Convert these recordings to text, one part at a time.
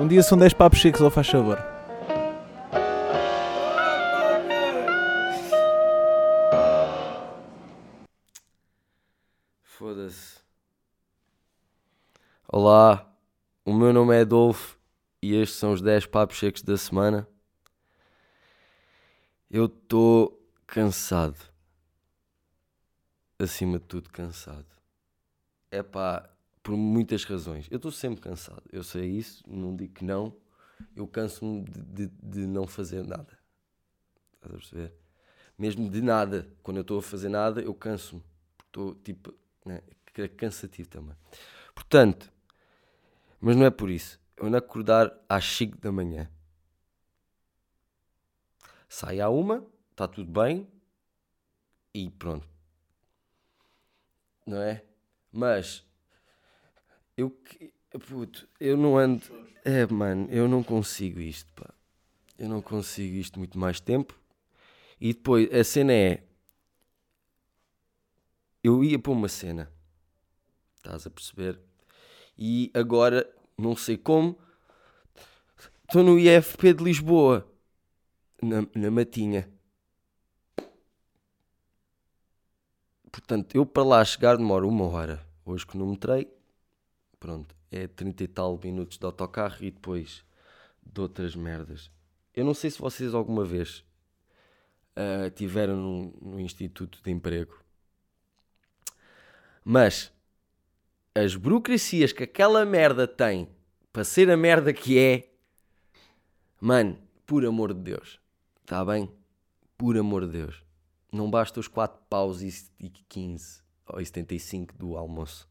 Um dia são 10 papos secos, ou faz favor. Foda-se. Olá, o meu nome é Adolfo e estes são os 10 papos secos da semana. Eu estou cansado. Acima de tudo, cansado. É pá, por muitas razões. Eu estou sempre cansado. Eu sei isso, não digo que não. Eu canso-me de, de, de não fazer nada. Estás a perceber? Mesmo de nada. Quando eu estou a fazer nada, eu canso-me. Estou tipo. Né? É cansativo também. Portanto, mas não é por isso. Eu ando acordar às 5 da manhã. Sai à uma, está tudo bem e pronto. Não é? Mas eu puto, eu não ando. É, mano, eu não consigo isto, pá. Eu não consigo isto muito mais tempo. E depois a cena é. Eu ia para uma cena. Estás a perceber? E agora, não sei como, estou no IFP de Lisboa. Na, na Matinha. Portanto, eu para lá chegar demoro uma hora. Hoje que não me trei, pronto, é 30 e tal minutos de autocarro e depois de outras merdas. Eu não sei se vocês alguma vez uh, tiveram no, Instituto de Emprego, mas as burocracias que aquela merda tem para ser a merda que é, mano, por amor de Deus, está bem? Por amor de Deus. Não basta os 4 paus e 15 ou 75 do almoço.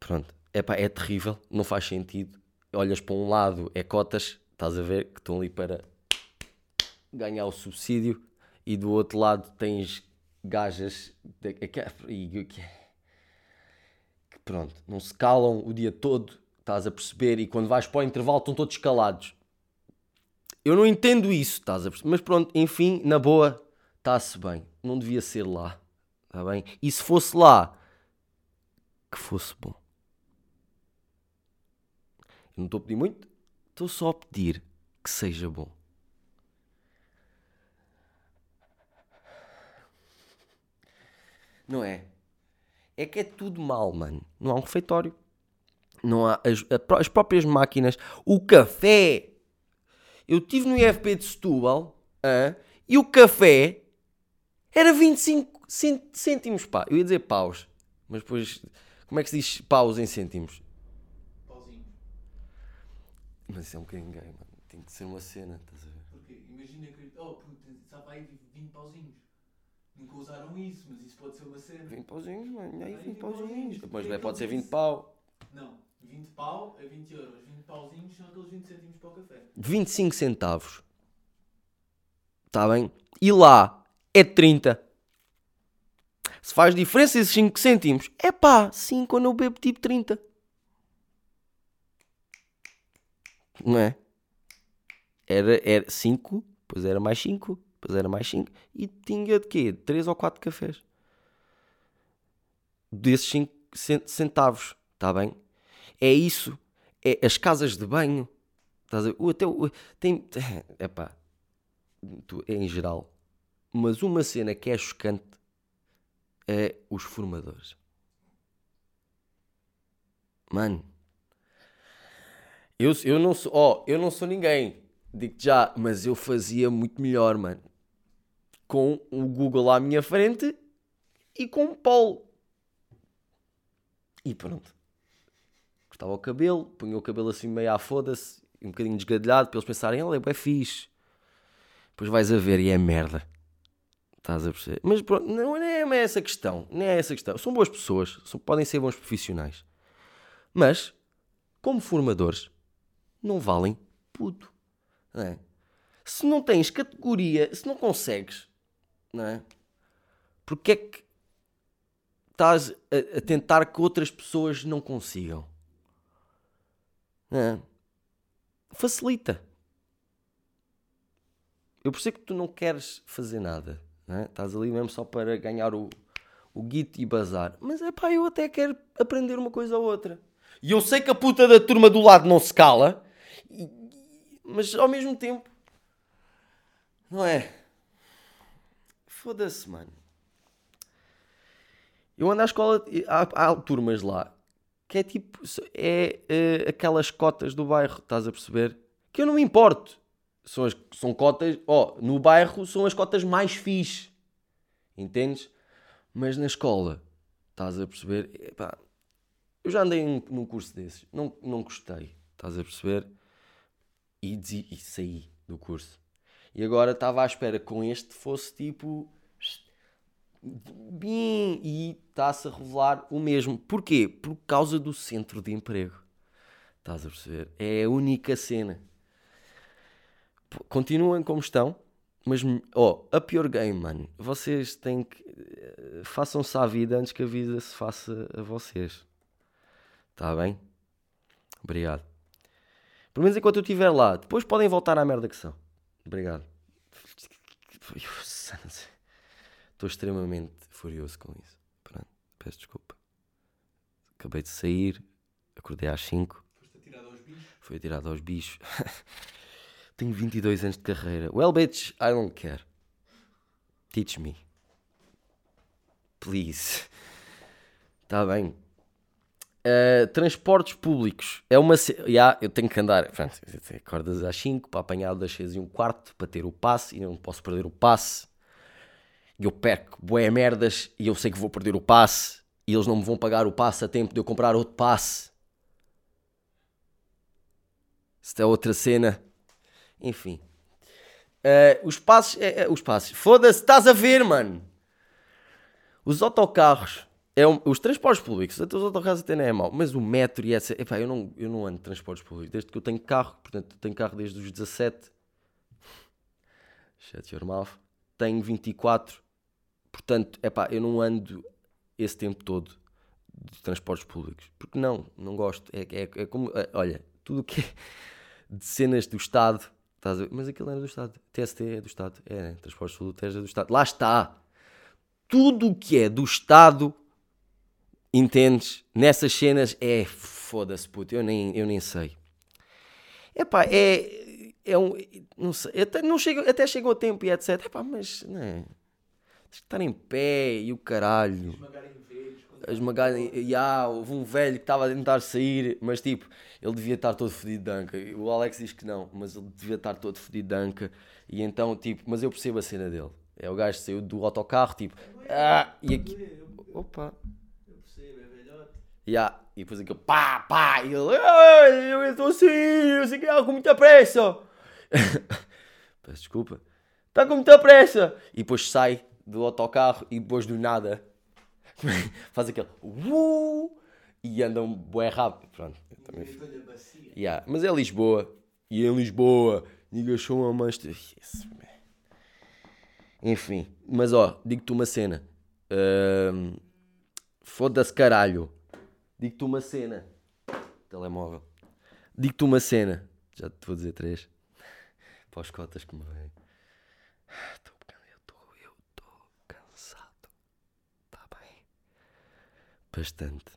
Pronto, Epá, é terrível, não faz sentido. Olhas para um lado, é cotas, estás a ver, que estão ali para ganhar o subsídio, e do outro lado tens gajas e que pronto, não se calam o dia todo, estás a perceber, e quando vais para o intervalo estão todos calados. Eu não entendo isso, estás a perceber? Mas pronto, enfim, na boa, está-se bem. Não devia ser lá, está bem? E se fosse lá, que fosse bom. Não estou a pedir muito, estou só a pedir que seja bom. Não é? É que é tudo mal, mano. Não há um refeitório. Não há as, as próprias máquinas. O café. Eu tive no IFP de Setúbal uh, e o café era 25 cêntimos, pá. Eu ia dizer paus, mas depois, como é que se diz paus em cêntimos? Mas isso é um bocadinho gay, mano. Tem que ser uma cena, estás a ver? Porque imagina que. Oh, puto, sabe aí 20 pauzinhos. Nunca usaram isso, mas isso pode ser uma cena. 20 pauzinhos, mano. Aí Aí 20 20 pauzinhos. Mas É pode ser aquilo 20 que pau. Não, 20 pau é 20 euros. 20 pauzinhos são aqueles 20 cêntimos para o café. 25 centavos. Está bem? E lá é 30. Se faz diferença esses 5 cêntimos, é pá, sim, quando eu bebo tipo 30. Não é? Era, era 5, depois era mais 5, depois era mais 5. E tinha de quê? 3 ou 4 cafés. Desses 5 centavos. Está bem? É isso. É as casas de banho. Estás a ver? Até, tem. É pá. É em geral. Mas uma cena que é chocante é os formadores. Mano. Eu, eu não sou. Ó, eu não sou ninguém. Digo-te já. Mas eu fazia muito melhor, mano. Com o Google à minha frente e com o Paulo. E pronto. Cortava o cabelo, punha o cabelo assim meio à foda-se, um bocadinho desgadelhado, para eles pensarem, ele é fixe. Depois vais a ver e é merda. Estás a perceber? Mas pronto, não, não é essa questão. Não é essa questão. São boas pessoas, são- podem ser bons profissionais. Mas, como formadores, não valem puto. Não é? Se não tens categoria, se não consegues, não é? Porque é que estás a, a tentar que outras pessoas não consigam? Não é? Facilita. Eu percebo que tu não queres fazer nada. Não é? Estás ali mesmo só para ganhar o, o guito e bazar. Mas é pá, eu até quero aprender uma coisa ou outra. E eu sei que a puta da turma do lado não se cala, mas ao mesmo tempo, não é? Foda-se, mano. Eu ando à escola, há, há turmas lá que é tipo, é eh, aquelas cotas do bairro, estás a perceber? Que eu não me importo. São, as, são cotas, ó, no bairro são as cotas mais fixe, entendes? Mas na escola, estás a perceber? Epá, eu já andei num, num curso desses, não, não gostei, estás a perceber? E, desi- e saí do curso. E agora estava à espera que com este fosse tipo. Bem, e está-se a revelar o mesmo. Porquê? Por causa do centro de emprego. Estás a perceber? É a única cena. Continuem como estão, mas ó, a pior game, mano. Vocês têm que. eh, Façam-se à vida antes que a vida se faça a vocês. Está bem? Obrigado. Pelo menos enquanto eu estiver lá. Depois podem voltar à merda que são. Obrigado. Estou extremamente furioso com isso. Pronto, peço desculpa. Acabei de sair, acordei às 5, Foste atirado aos bichos. fui atirado aos bichos. Tenho 22 anos de carreira. Well, bitch, I don't care. Teach me. Please. Está bem. Uh, transportes públicos. É uma. ce- Ya, eu tenho que andar. Pronto, acordas às 5 para apanhar das 6 e um quarto para ter o passe e não posso perder o passe. E eu perco bué merdas e eu sei que vou perder o passe e eles não me vão pagar o passe a tempo de eu comprar outro passe. Isto é outra cena. Enfim. Uh, os passos. é- é, os passos. Foda-se, estás a ver, mano. Os autocarros. É um- os transportes públicos. Até os autocarros até não é mau. Mas o metro e essa. Epá, eu não, eu não ando de transportes públicos. Desde que eu tenho carro. Portanto, tenho carro desde os 17. Shut your mouth. Tenho 24. Portanto, epá, eu não ando esse tempo todo de transportes públicos. Porque não, não gosto. É, é, é como. é, olha, tudo o que é de cenas do Estado. Mas aquilo era do Estado. TST é do Estado. É, né? Transportes públicos é do Estado. Lá está. Tudo o que é do Estado, entendes? Nessas cenas é foda-se, puto. Eu nem, eu nem sei. Epá, é. É um. Não sei. Até, não chega, até chegou o tempo e etc. Epá, mas. Não é? Estar em pé e o caralho Esmagarem velhos. E há, houve um velho que estava a tentar sair, mas tipo, ele devia estar todo fodido de anca. O Alex diz que não, mas ele devia estar todo fodido de anca. E então, tipo, mas eu percebo a cena dele. É o gajo que saiu do autocarro, tipo, ah, e aqui. Opa, é velhote. e depois aquele pá, pá, e ele, "Ai, eu estou assim, eu sei que é com muita pressa. Peço desculpa, está com muita pressa. E depois sai do autocarro e depois do nada faz aquele uh, e anda um bué rápido. Pronto, eu também. Yeah, mas é Lisboa. E em Lisboa, niggas são a mais. Yes. Enfim, mas ó, digo-te uma cena. Ahm, Foda-se caralho. Digo-te uma cena. Telemóvel. Digo-te uma cena. Já te vou dizer três. Para os cotas que me vêm. Estou eu estou cansado. Está bem? Bastante.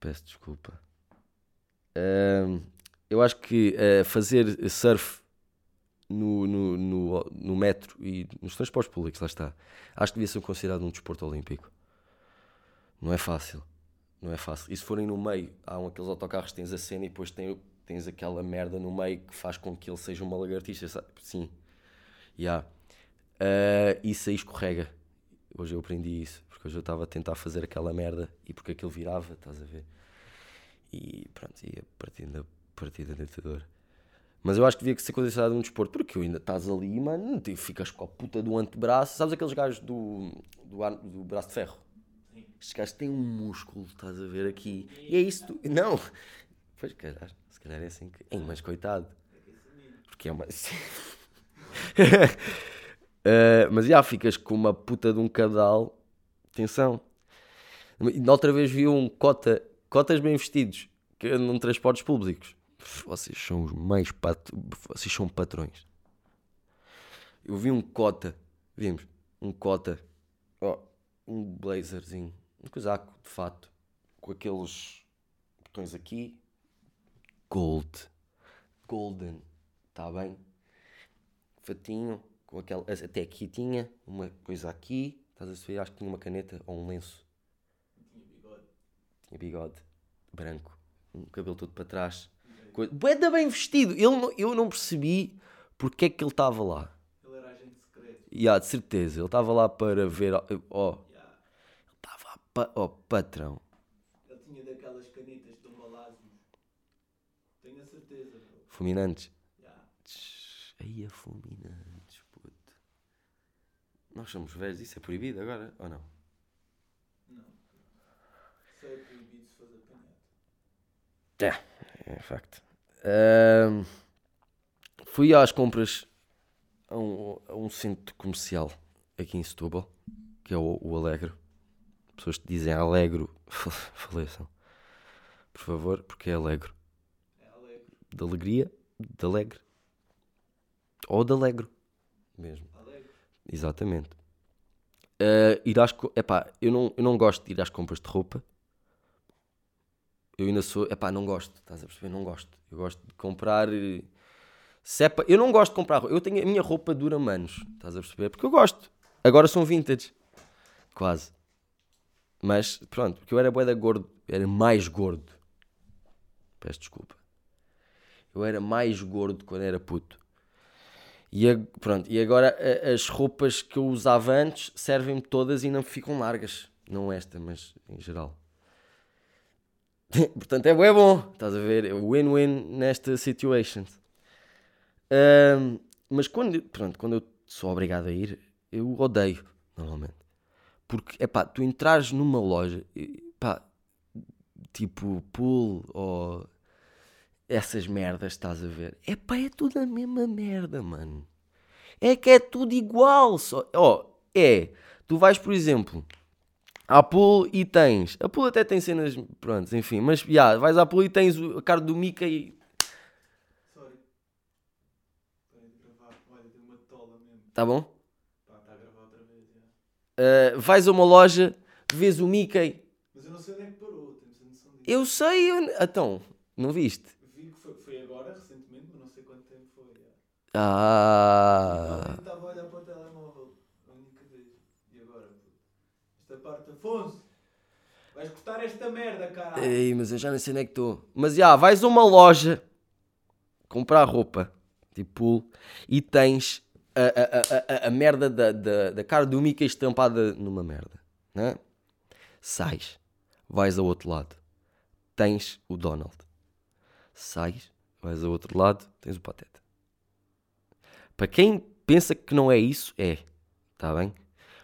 Peço desculpa. Ahm, eu acho que eh, fazer surf no, no, no, no metro e nos transportes públicos, lá está, acho que devia ser considerado um desporto olímpico. Não é fácil. Não é fácil. E se forem no meio, há um, aqueles autocarros tens a cena e depois tem, tens aquela merda no meio que faz com que ele seja uma lagartixa, sabe? Sim. Yeah. Ah, isso aí escorrega. Hoje eu aprendi isso, porque hoje eu estava a tentar fazer aquela merda e porque aquilo virava, estás a ver? E pronto, ia partindo da partida dentadora. Mas eu acho que devia ser considerado um desporto, porque ainda estás ali, mano, ficas com a puta do antebraço. Sabes aqueles gajos do, do, do braço de ferro? Estes gajos têm um músculo, estás a ver aqui. E é isso. Tu... Não! Pois, calhar, se calhar é assim que. Ei, mas coitado. Porque é uma. Uh, mas já ficas com uma puta de um cadal. Atenção. E Na outra vez vi um cota, cotas bem vestidos que andam em transportes públicos. Vocês são os mais pat... vocês são patrões. Eu vi um cota, vimos, um cota, ó, um blazerzinho, um casaco de fato, com aqueles botões aqui. Gold. Golden. Está bem? Fatinho. Com aquela, até aqui tinha uma coisa aqui. Estás a ver? Acho que tinha uma caneta ou um lenço. Tinha bigode. Tinha bigode. Branco. Um cabelo todo para trás. Coisa... Bué bem vestido. Ele não- eu não percebi porque é que ele estava lá. Ele era agente secreto. E há de certeza. Ele estava lá para ver. Ó, ó, Yeah. ele estava. a pa- Ó, patrão. Ele tinha daquelas canitas de Malásio. Tenho a certeza, bro. Fulminantes. Yeah. Aí a fulminantes, puto. Nós somos velhos, isso é proibido agora ou não? Não. Isso é proibido se fores apanhado. É facto. Ahm, fui às compras a um, a um centro comercial aqui em Setúbal, que é o, o Alegro. Pessoas que dizem Alegro faleçam. Por favor, porque é Alegro. É. De alegria, de alegre. Ou de alegro. Mesmo. Alegre. Exatamente. Eh, ir às epá, eu não, eu não gosto de ir às compras de roupa. Eu ainda sou. Epá, não gosto. Estás a perceber? Não gosto. Eu gosto de comprar. eh, se é Eu não gosto de comprar roupa. Eu tenho, a minha roupa dura anos. Estás a perceber? Porque eu gosto. Agora são vintage. Quase. Mas pronto, porque eu era boeda gordo. Era mais gordo. Peço desculpa. Eu era mais gordo quando era puto. E, ag- pronto, e agora a- as roupas que eu usava antes servem-me todas e não ficam largas. Não esta, mas em geral. Portanto, é, bué bom. Estás a ver? É win-win nesta situation. Ahm, mas quando, pronto, quando eu sou obrigado a ir, eu odeio, normalmente. Porque, é pá, tu entrares numa loja, e, pá, tipo pool ou essas merdas, estás a ver? É pá, é tudo a mesma merda, mano. É que é tudo igual. Só. Ó, é. Tu vais, por exemplo, à pool e tens. A pool até tem cenas. Pronto, enfim. Mas, já, vais à pool e tens a cara do Mickey. Sorry. Parei de gravar. Olha, deu uma tola mesmo. Tá bom? Pá, está a gravar outra vez. já. Uh, vais a uma loja, vês o Mickey. Mas eu não sei onde é que parou. Temos a noção disso. Eu sei. Eu... Então, não viste? Vi que foi, foi agora, recentemente, mas não sei quanto tempo foi. já. Ah. Estava a olhar para o telemóvel. A única vez. E agora? Esta parte, Afonso. Vais cortar esta merda, caralho. Ei, mas eu já nem sei onde é que estou. Mas já, vais a uma loja comprar roupa, tipo e tens a, a, a, a, merda da, da, da cara do Mickey estampada numa merda, né? Sais, vais ao outro lado, tens o Donald. Sais, vais ao outro lado, tens o Pateta. Para quem pensa que não é isso, é, tá bem?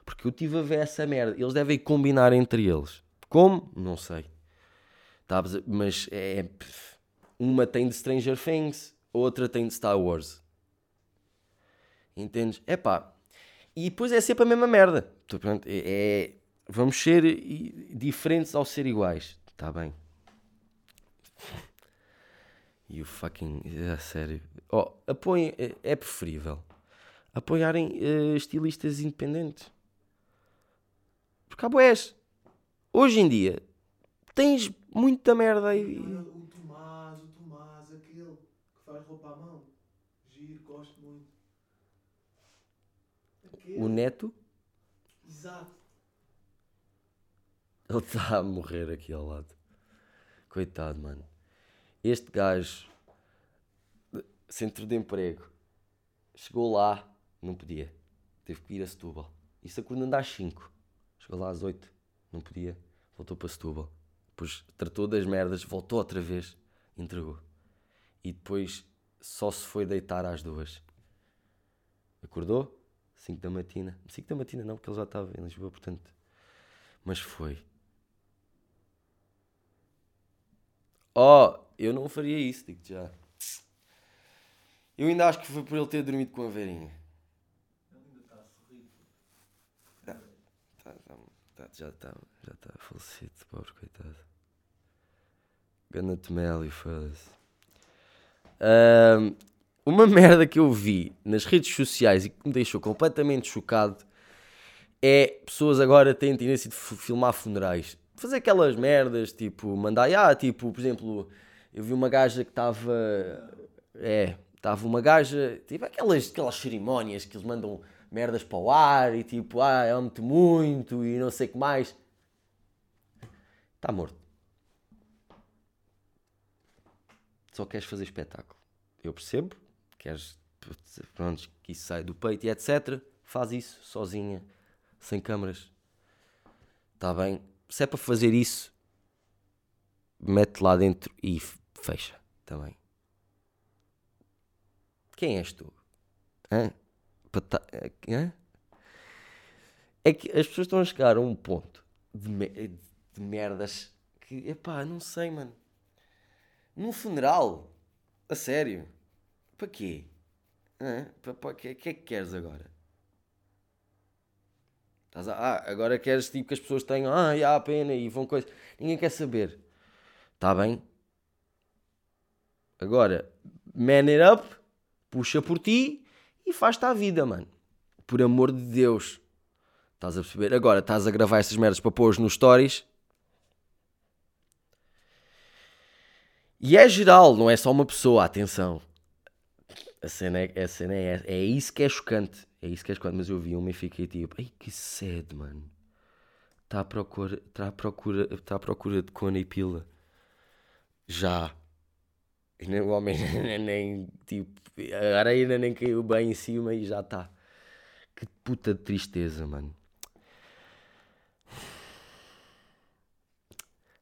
Porque eu estive a ver essa merda. Eles devem combinar entre eles. Como? Não sei. Sabes? Mas é. pff, Uma tem de Stranger Things, outra tem de Star Wars. Entendes? É pá. E depois é sempre a mesma merda. Pronto, é, é- Vamos ser diferentes ao ser iguais. Está bem. E o fucking. É sério. Oh, apoiem. É, é preferível apoiarem eh, estilistas independentes. Porque há boés. Hoje em dia tens muita merda aí. O Tomás, o Tomás, aquele que faz roupa à mão. Giro, gosto muito. O neto, Exato. ele está a morrer aqui ao lado. Coitado, mano. Este gajo, centro de emprego, chegou lá, não podia. Teve que ir a Setúbal. Isso acordando às 5. Chegou lá às 8, não podia. Voltou para Setúbal. Depois tratou das merdas, voltou outra vez, entregou. E depois só se foi deitar às duas. Acordou? 5 da matina. 5 da matina não, porque ele já estava em Lisboa, portanto. Mas foi. Oh, eu não faria isso, digo-te já. Eu ainda acho que foi por ele ter dormido com a verinha. Ele ainda está a sorrir. Tá, tá, tá, já está já tá falecido, pobre coitado. Gana Tomélio, foda-se. Ahm, uma merda que eu vi nas redes sociais e que me deixou completamente chocado é pessoas agora têm tendência de filmar funerais. fazer aquelas merdas, tipo, mandar, ah, tipo, por exemplo, eu vi uma gaja que estava, é, estava uma gaja, tipo, aquelas, aquelas cerimónias que eles mandam merdas para o ar e tipo, ah, amo-te muito e não sei o que mais. Está morto. Só queres fazer espetáculo. Eu percebo, queres, pronto, que isso sai do peito e etc. Faz isso sozinha, sem câmaras. Está bem? Se é para fazer isso, mete lá dentro e fecha também. Quem és tu? Hã? Para ta- hã? É que as pessoas estão a chegar a um ponto de, me- de merdas que, epá, não sei, mano. Num funeral, a sério, para quê? Para, que, é que queres agora? Estás a- ah, agora queres tipo que as pessoas tenham, ah, e há pena e vão coisas. Ninguém quer saber. Está bem? Agora, man it up, puxa por ti e faz-te a vida, mano. Por amor de Deus. Estás a perceber? Agora, estás a gravar essas merdas para pôr nos stories. E é geral, não é só uma pessoa, atenção. A cena é, a cena é, é isso que é chocante. É isso que é chocante. Mas eu vi uma e fiquei tipo, ai que sede, mano. Está à procura, está à procura, está à procura de cona e pila. Já. E O homem nem, tipo, a areia nem caiu bem em cima e já está. Que puta de tristeza, mano.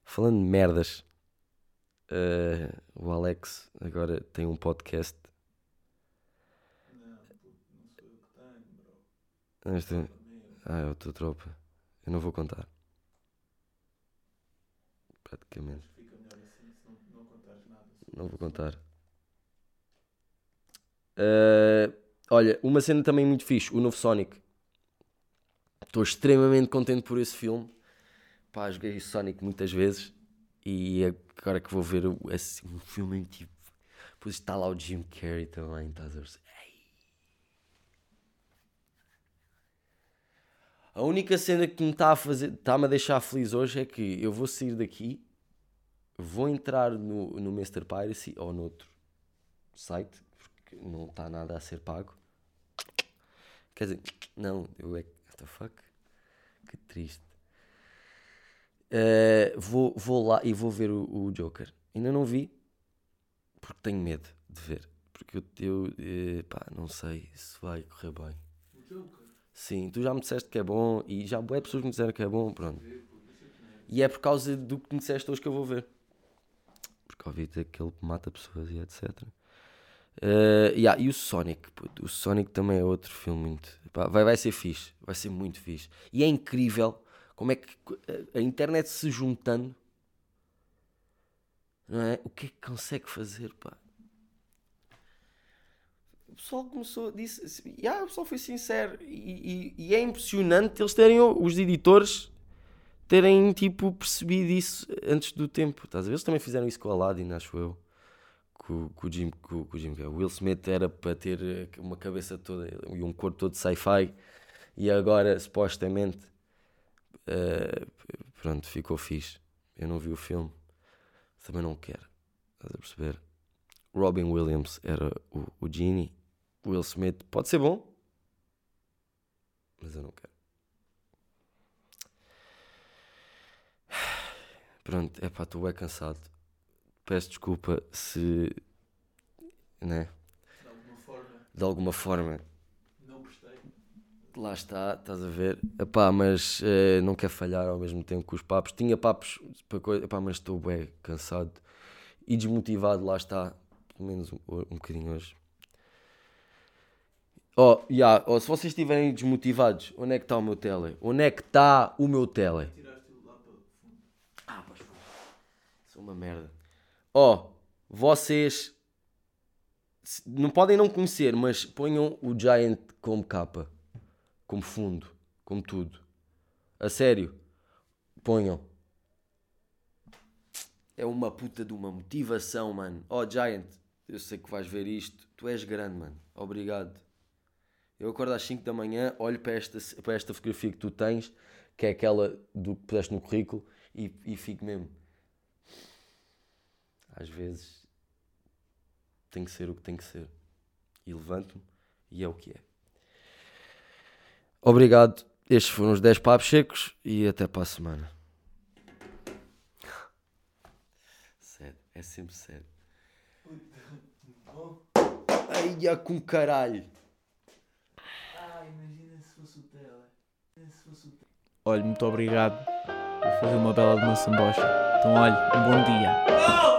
Falando de merdas, eh, o Alex agora tem um podcast. Não, puto, não sou eu que tenho, Este- Meu, Ah, é outra tropa. Eu não vou contar. Praticamente. assim não, vou contar. Eh, olha, uma cena também muito fixe, o novo Sonic. Estou extremamente contente por esse filme. Pá, joguei Sonic muitas vezes e agora que vou ver esse um filme tipo. Depois está lá o Jim Carrey também, estás a perceber? A única cena que me está a fazer, está-me a deixar feliz hoje é que eu vou sair daqui, vou entrar no, no Mr. Piracy ou noutro site, porque não está nada a ser pago. Quer dizer, não, eu é. What the fuck? Que triste. Eh, vou, vou lá e vou ver o, o Joker. Ainda não vi, porque tenho medo de ver. Porque eu, eu eh, pá, não sei se vai correr bem. O Joker, Sim, tu já me disseste que é bom e já boas pessoas me disseram que é bom, pronto. é. E é por causa do que me disseste hoje que eu vou ver. Porque ouvi dizer que ele mata pessoas e etc. Eh, yeah, e o Sonic, puto, o Sonic também é outro filme muito. pá, vai, vai ser fixe, vai ser muito fixe. E é incrível como é que a- a internet se juntando, não é? O que é que consegue fazer, pá? Pessoal começou, disse, yeah, o pessoal foi sincero e, e- e é impressionante eles terem, os editores, terem tipo percebido isso antes do tempo. Estás a ver? Eles também fizeram isso com o Aladdin, acho eu. Com, com o Jim, com, com o Jim. O Will Smith era para ter eh, uma cabeça toda e um corpo todo sci-fi e agora supostamente eh, pronto, ficou fixe. Eu não vi o filme, também não quero. Estás a perceber? Robin Williams era o, o Genie. Will Smith pode ser bom, mas eu não quero. Pronto, é pá, estou bem cansado. Peço desculpa se, né, De alguma forma, de alguma forma, não prestei. lá está, estás a ver. Epá, mas eh, não quero falhar ao mesmo tempo com os papos. Tinha papos para coisa, epá, mas estou bem cansado e desmotivado, lá está, pelo menos um, um bocadinho hoje. Oh, yeah, oh, se vocês estiverem desmotivados, onde é que está o meu tele? Onde é que está o meu tele? Ah, foi. Sou uma merda. Ó, vocês não podem não conhecer, mas ponham o Giant como capa, como fundo, como tudo. A sério, ponham. É uma puta de uma motivação, mano. Ó, Giant, eu sei que vais ver isto. Tu és grande, mano. Obrigado. Eu acordo às 5 da manhã, olho para esta, para esta fotografia que tu tens, que é aquela do que puseste no currículo, E, e fico mesmo. Às vezes tem que ser o que tem que ser. E levanto-me e é o que é. Obrigado. Estes foram os 10 papos secos e até para a semana. Sério, é sempre sério. Ai, já com caralho. Imagina se fosse o tela. Imagina se fosse o tela. Olha, muito obrigado por fazer uma bela de uma sambocha. Então, olha, um bom dia. Oh!